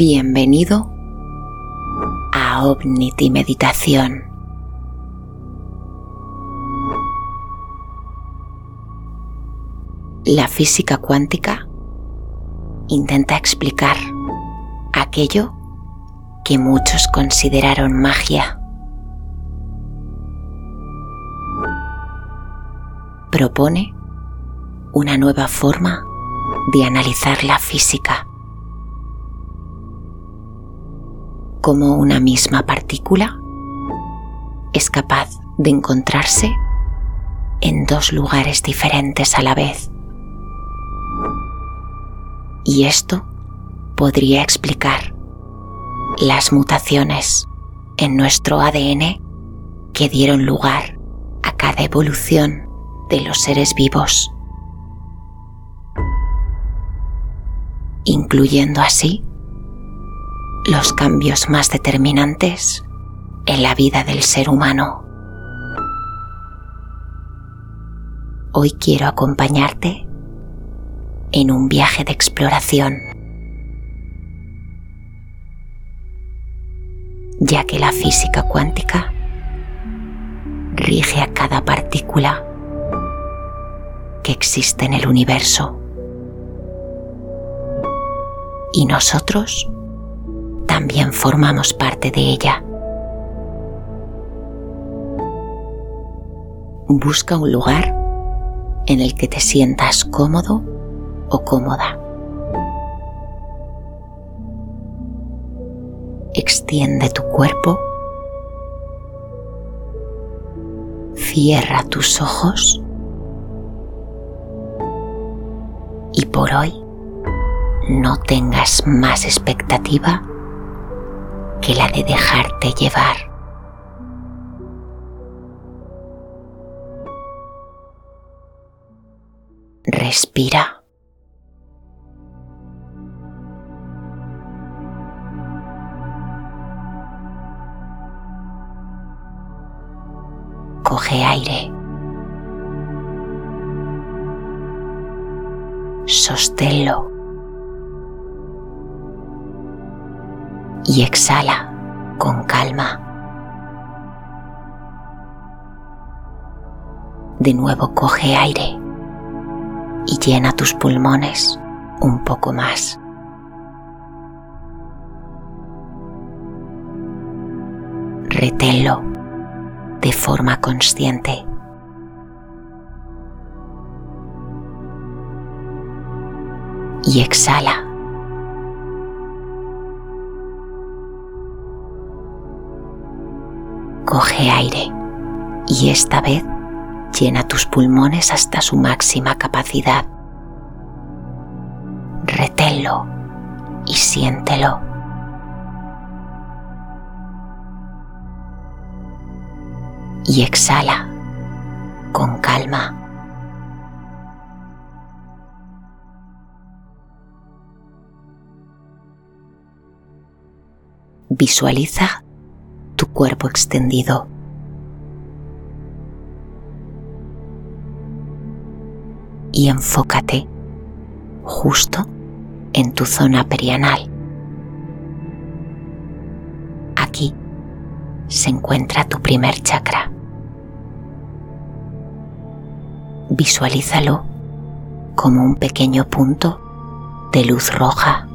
Bienvenido a Omnity Meditación. La física cuántica intenta explicar aquello que muchos consideraron magia. Propone una nueva forma de analizar la física. Como una misma partícula es capaz de encontrarse en dos lugares diferentes a la vez. Y esto podría explicar las mutaciones en nuestro ADN que dieron lugar a cada evolución de los seres vivos, incluyendo así los cambios más determinantes en la vida del ser humano. Hoy quiero acompañarte en un viaje de exploración, ya que la física cuántica rige a cada partícula que existe en el universo. Y nosotros también formamos parte de ella. Busca un lugar en el que te sientas cómodo o cómoda. Extiende tu cuerpo. Cierra tus ojos. Y por hoy no tengas más expectativa que la de dejarte llevar. Respira. Exhala con calma. De nuevo coge aire y llena tus pulmones un poco más. Reténlo de forma consciente. Y exhala. Y esta vez llena tus pulmones hasta su máxima capacidad. Reténlo y siéntelo. y exhala con calma. Visualiza tu cuerpo extendido. Y enfócate justo en tu zona perianal. Aquí se encuentra tu primer chakra. visualízalo como un pequeño punto de luz roja.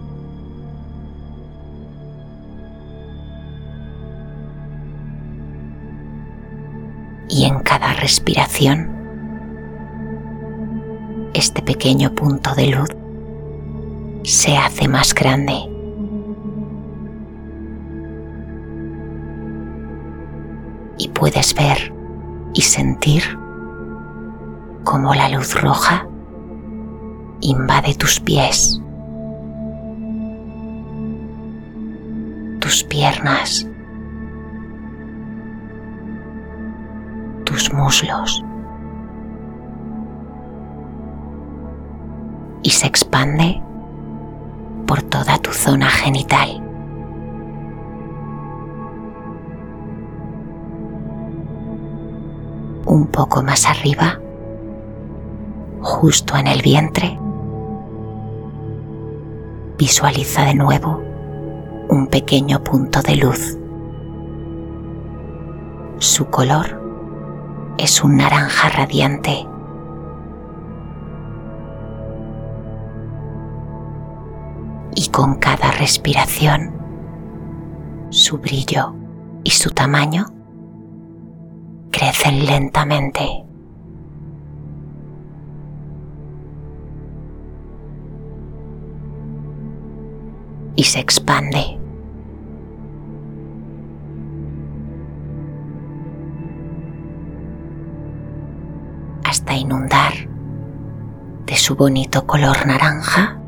Y en cada respiración, este pequeño punto de luz se hace más grande. Y puedes ver y sentir como la luz roja invade tus pies, tus piernas, tus muslos y se expande por toda tu zona genital. Un poco más arriba justo en el vientre. Visualiza de nuevo un pequeño punto de luz. Su color es un naranja radiante. Con cada respiración, su brillo y su tamaño crecen lentamente. Y se expande. hasta inundar de su bonito color naranja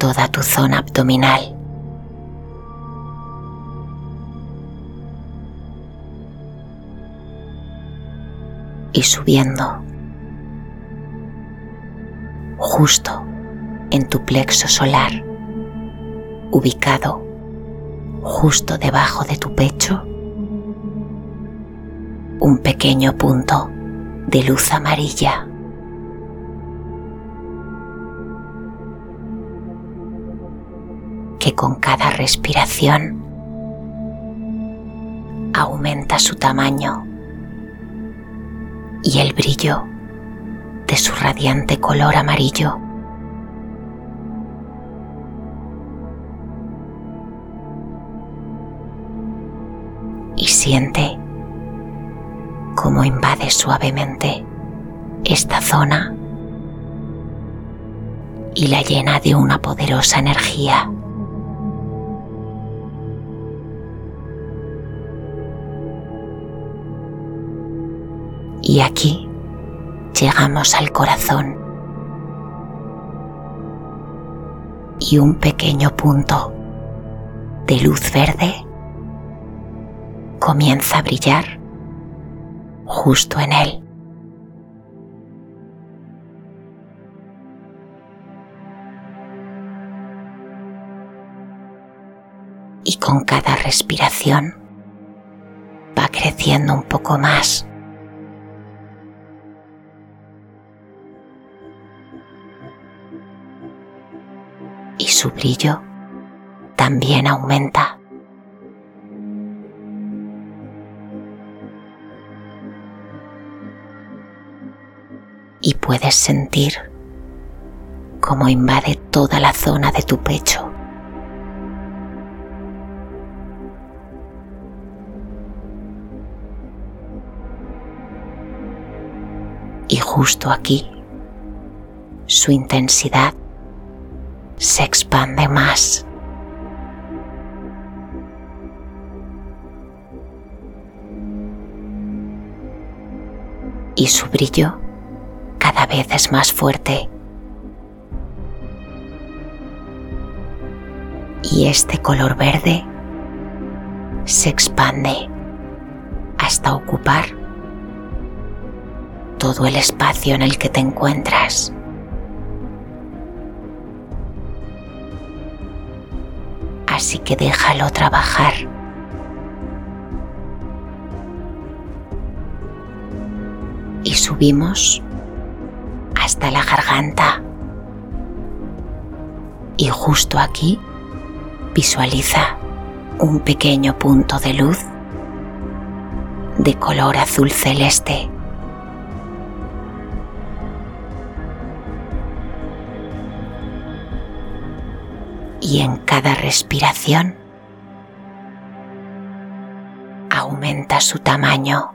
toda tu zona abdominal. y subiendo justo en tu plexo solar, ubicado justo debajo de tu pecho, un pequeño punto de luz amarilla. Que con cada respiración aumenta su tamaño y el brillo de su radiante color amarillo. Y siente cómo invade suavemente esta zona y la llena de una poderosa energía. Y aquí llegamos al corazón y un pequeño punto de luz verde comienza a brillar justo en él. Y con cada respiración va creciendo un poco más su brillo también aumenta. Y puedes sentir cómo invade toda la zona de tu pecho. Y justo aquí, su intensidad se expande más. Y su brillo cada vez es más fuerte. Y este color verde se expande hasta ocupar todo el espacio en el que te encuentras. Así que déjalo trabajar. Y subimos hasta la garganta. Y justo aquí visualiza un pequeño punto de luz de color azul celeste. Y en cada respiración aumenta su tamaño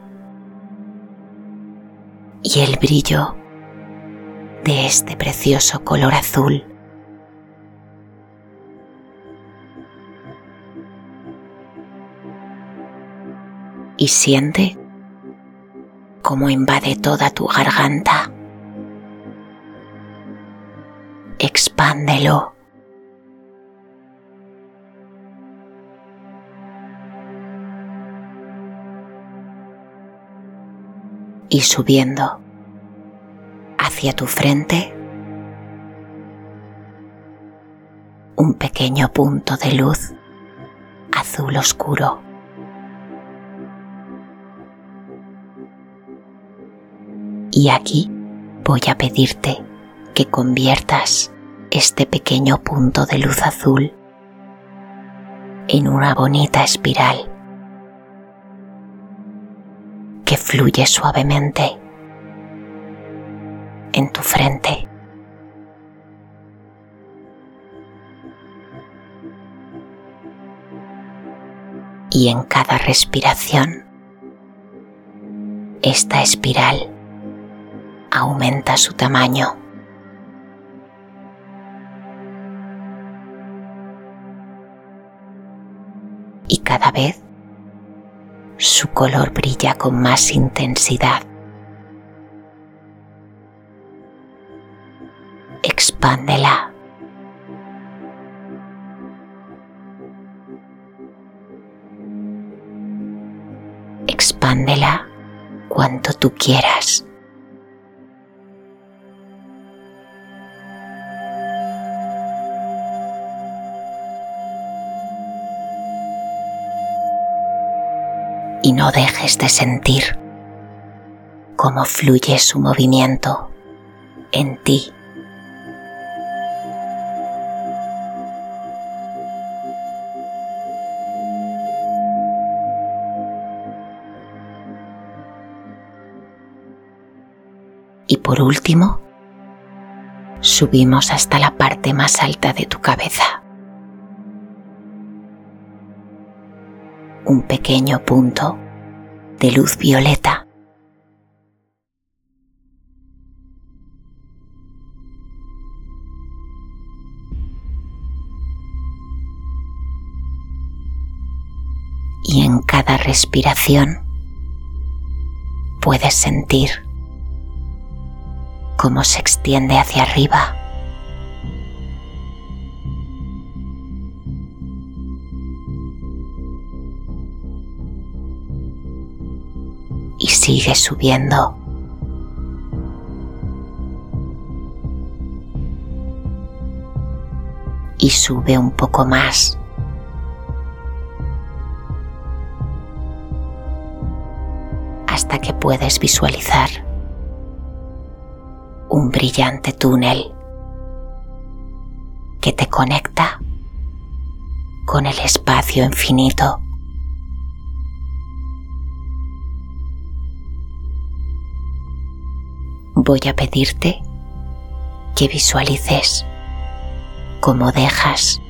y el brillo de este precioso color azul. Y siente cómo invade toda tu garganta. Expándelo y subiendo hacia tu frente un pequeño punto de luz azul oscuro. Y aquí voy a pedirte que conviertas este pequeño punto de luz azul en una bonita espiral fluye suavemente en tu frente. Y en cada respiración, esta espiral aumenta su tamaño. Y cada vez su color brilla con más intensidad. Expándela. Expándela cuanto tú quieras. No dejes de sentir cómo fluye su movimiento en ti. Y por último, subimos hasta la parte más alta de tu cabeza. Un pequeño punto de luz violeta. Y en cada respiración puedes sentir cómo se extiende hacia arriba. Sigue subiendo. Y sube un poco más. Hasta que puedes visualizar un brillante túnel que te conecta con el espacio infinito. Voy a pedirte que visualices cómo dejas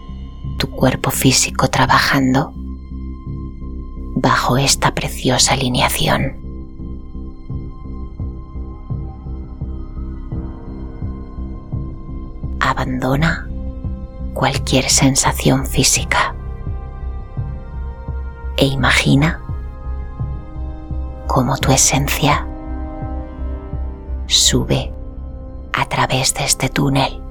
tu cuerpo físico trabajando bajo esta preciosa alineación. abandona cualquier sensación física e imagina cómo tu esencia sube a través de este túnel.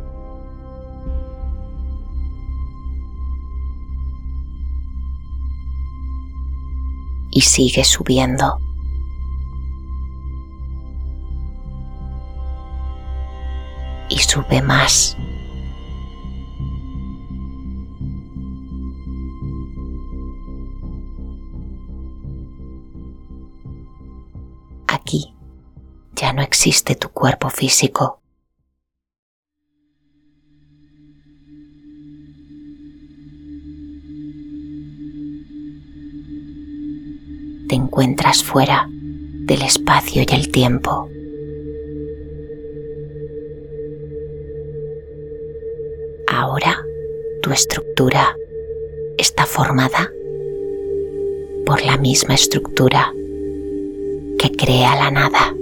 Y sigue subiendo. Y sube más. No existe tu cuerpo físico. Te encuentras fuera del espacio y el tiempo. Ahora tu estructura está formada por la misma estructura que crea la nada.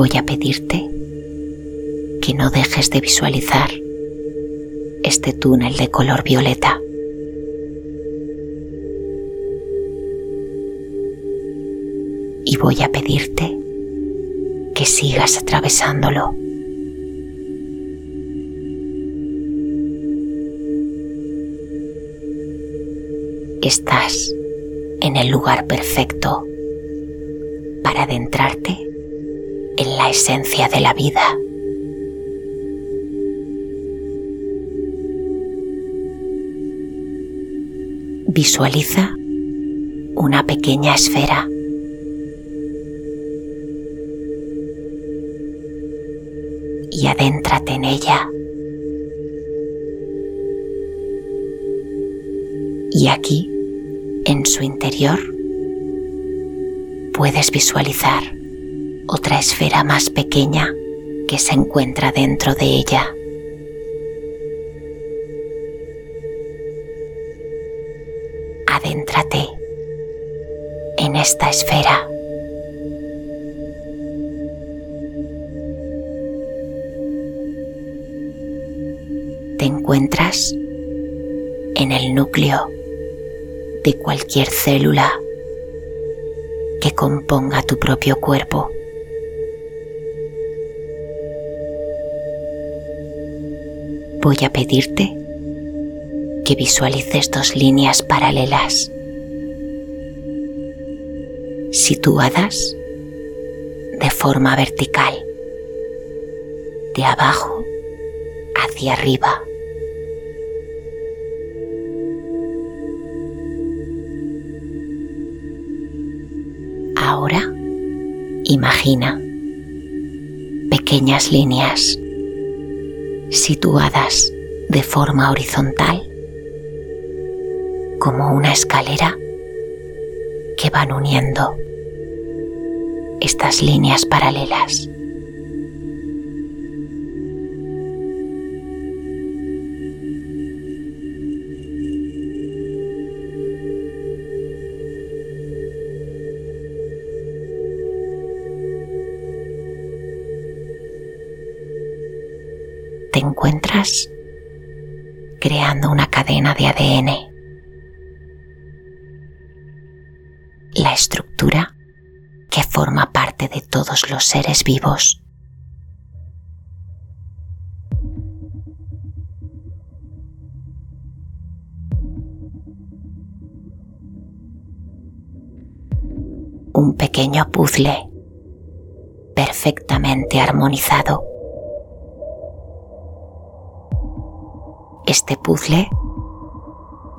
Voy a pedirte que no dejes de visualizar este túnel de color violeta. Y voy a pedirte que sigas atravesándolo. Estás en el lugar perfecto para adentrarte en esencia de la vida. Visualiza una pequeña esfera. y adéntrate en ella. Y aquí, en su interior, puedes visualizar otra esfera más pequeña que se encuentra dentro de ella. Adéntrate en esta esfera. Te encuentras en el núcleo de cualquier célula que componga tu propio cuerpo. Voy a pedirte que visualices dos líneas paralelas, situadas de forma vertical, de abajo hacia arriba. Ahora imagina pequeñas líneas situadas de forma horizontal como una escalera que van uniendo estas líneas paralelas. Encuentras creando una cadena de ADN la estructura que forma parte de todos los seres vivos. Un pequeño puzzle perfectamente armonizado. Este puzzle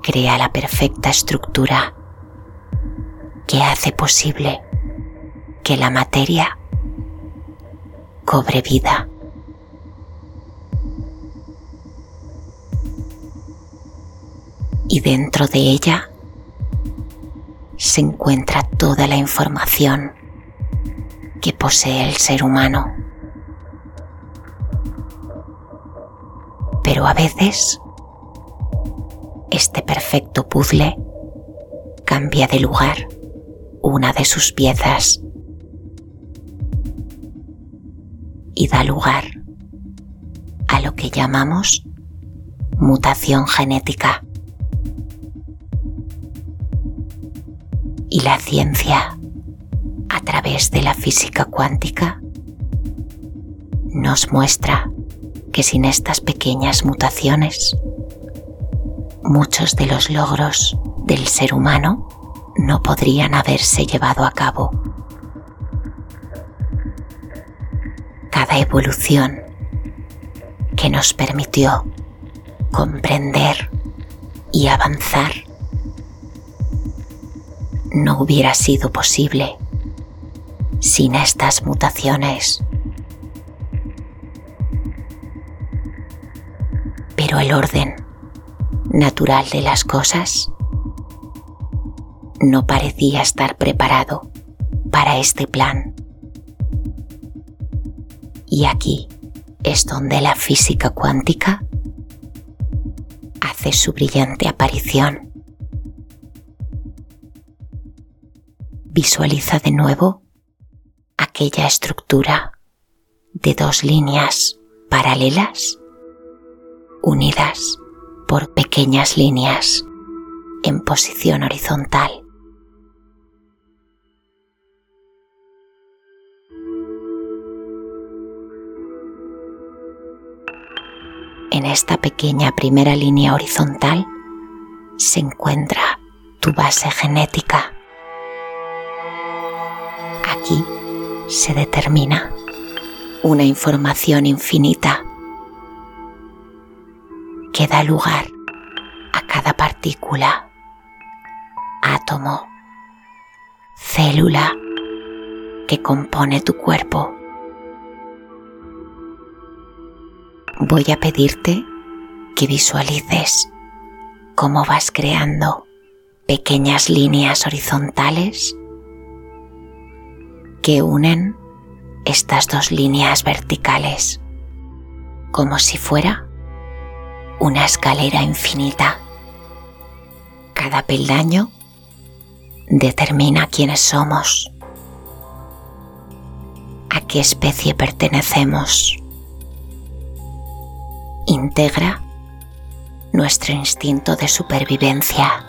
crea la perfecta estructura que hace posible que la materia cobre vida. Y dentro de ella se encuentra toda la información que posee el ser humano. A veces este perfecto puzzle cambia de lugar una de sus piezas y da lugar a lo que llamamos mutación genética. Y la ciencia, a través de la física cuántica, nos muestra que sin estas pequeñas mutaciones, muchos de los logros del ser humano no podrían haberse llevado a cabo. Cada evolución que nos permitió comprender y avanzar no hubiera sido posible sin estas mutaciones. Pero el orden natural de las cosas no parecía estar preparado para este plan. Y aquí es donde la física cuántica hace su brillante aparición. Visualiza de nuevo aquella estructura de dos líneas paralelas unidas por pequeñas líneas en posición horizontal. En esta pequeña primera línea horizontal se encuentra tu base genética. Aquí se determina una información infinita da lugar a cada partícula, átomo, célula que compone tu cuerpo. Voy a pedirte que visualices cómo vas creando pequeñas líneas horizontales que unen estas dos líneas verticales, como si fuera una escalera infinita. Cada peldaño determina quiénes somos, a qué especie pertenecemos, integra nuestro instinto de supervivencia.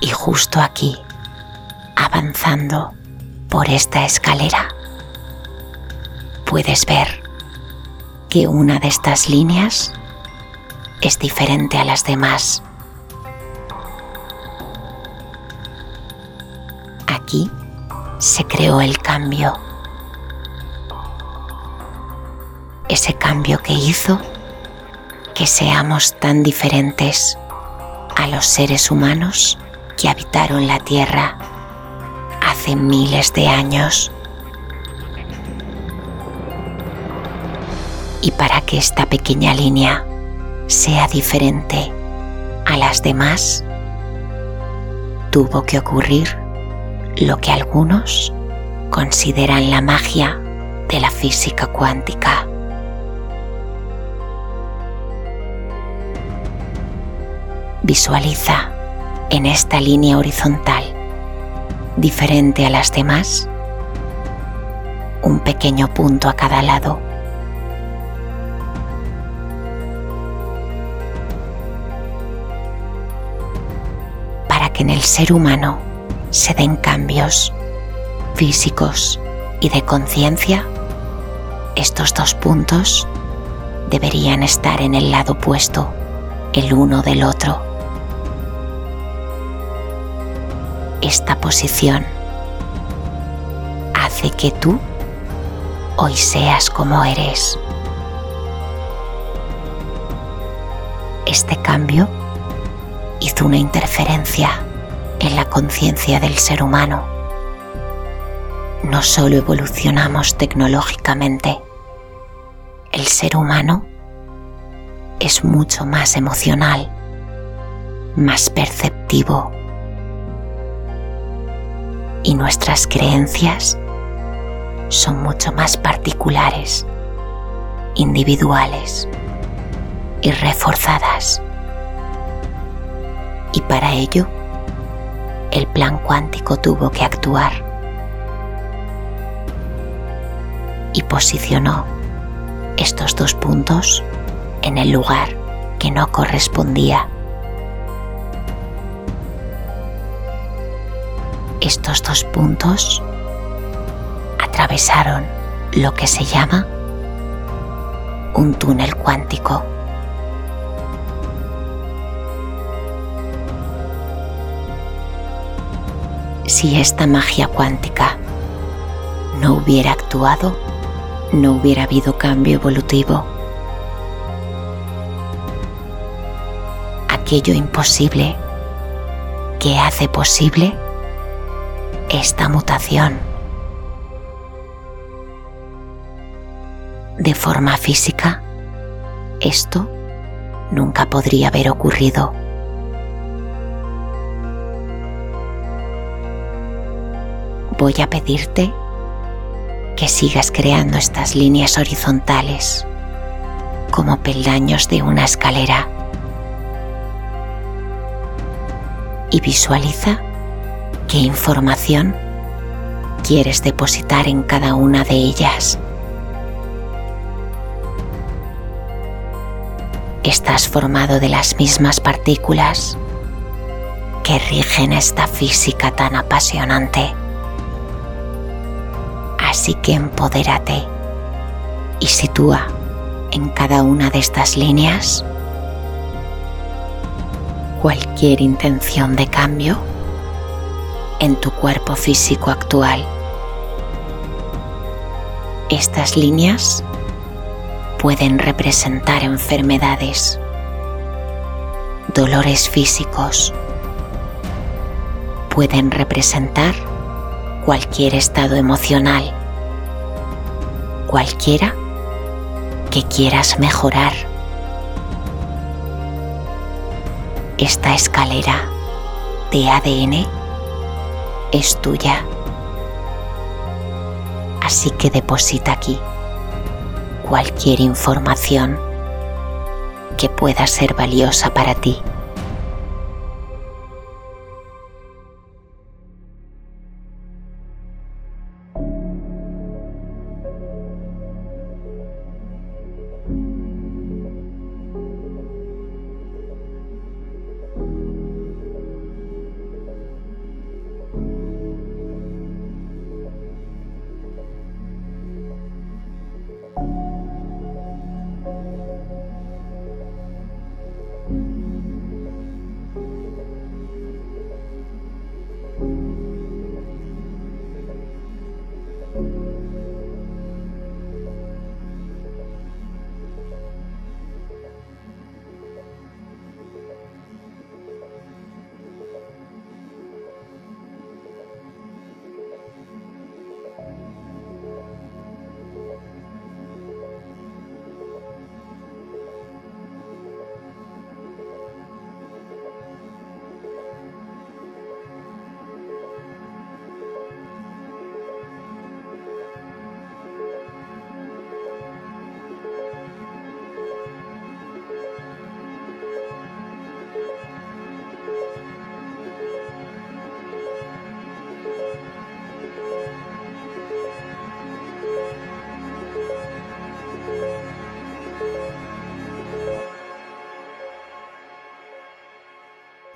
Y justo aquí, avanzando por esta escalera, puedes ver que una de estas líneas es diferente a las demás. Aquí se creó el cambio. Ese cambio que hizo que seamos tan diferentes a los seres humanos que habitaron la Tierra hace miles de años. Y para que esta pequeña línea sea diferente a las demás, tuvo que ocurrir lo que algunos consideran la magia de la física cuántica. Visualiza en esta línea horizontal, diferente a las demás, un pequeño punto a cada lado en el ser humano se den cambios físicos y de conciencia, estos dos puntos deberían estar en el lado opuesto el uno del otro. Esta posición hace que tú hoy seas como eres. Este cambio hizo una interferencia en la conciencia del ser humano. No solo evolucionamos tecnológicamente, el ser humano es mucho más emocional, más perceptivo y nuestras creencias son mucho más particulares, individuales y reforzadas. Y para ello, el plan cuántico tuvo que actuar y posicionó estos dos puntos en el lugar que no correspondía. Estos dos puntos atravesaron lo que se llama un túnel cuántico. Si esta magia cuántica no hubiera actuado, no hubiera habido cambio evolutivo. Aquello imposible que hace posible esta mutación. De forma física, esto nunca podría haber ocurrido. Voy a pedirte que sigas creando estas líneas horizontales como peldaños de una escalera y visualiza qué información quieres depositar en cada una de ellas. Estás formado de las mismas partículas que rigen esta física tan apasionante. Así que empodérate y sitúa en cada una de estas líneas cualquier intención de cambio en tu cuerpo físico actual. Estas líneas pueden representar enfermedades, dolores físicos, pueden representar cualquier estado emocional cualquiera que quieras mejorar. Esta escalera de ADN es tuya. Así que deposita aquí cualquier información que pueda ser valiosa para ti.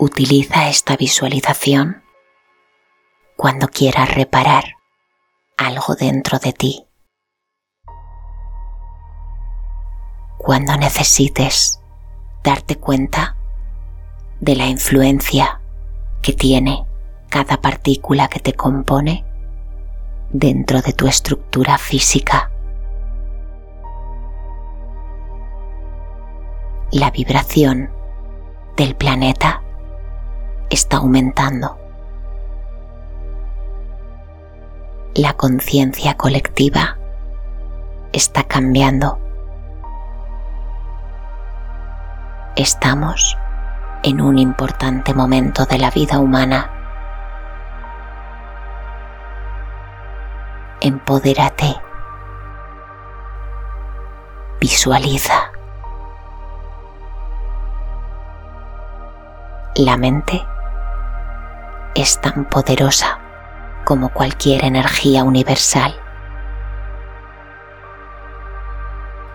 Utiliza esta visualización cuando quieras reparar algo dentro de ti. Cuando necesites darte cuenta de la influencia que tiene cada partícula que te compone dentro de tu estructura física. La vibración del planeta está aumentando. La conciencia colectiva está cambiando. Estamos en un importante momento de la vida humana. Empodérate. Visualiza. La mente es tan poderosa como cualquier energía universal.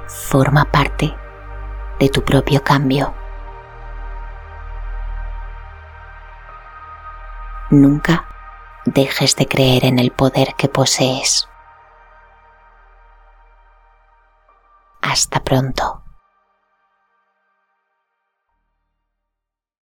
Forma parte de tu propio cambio. Nunca dejes de creer en el poder que posees. Hasta pronto.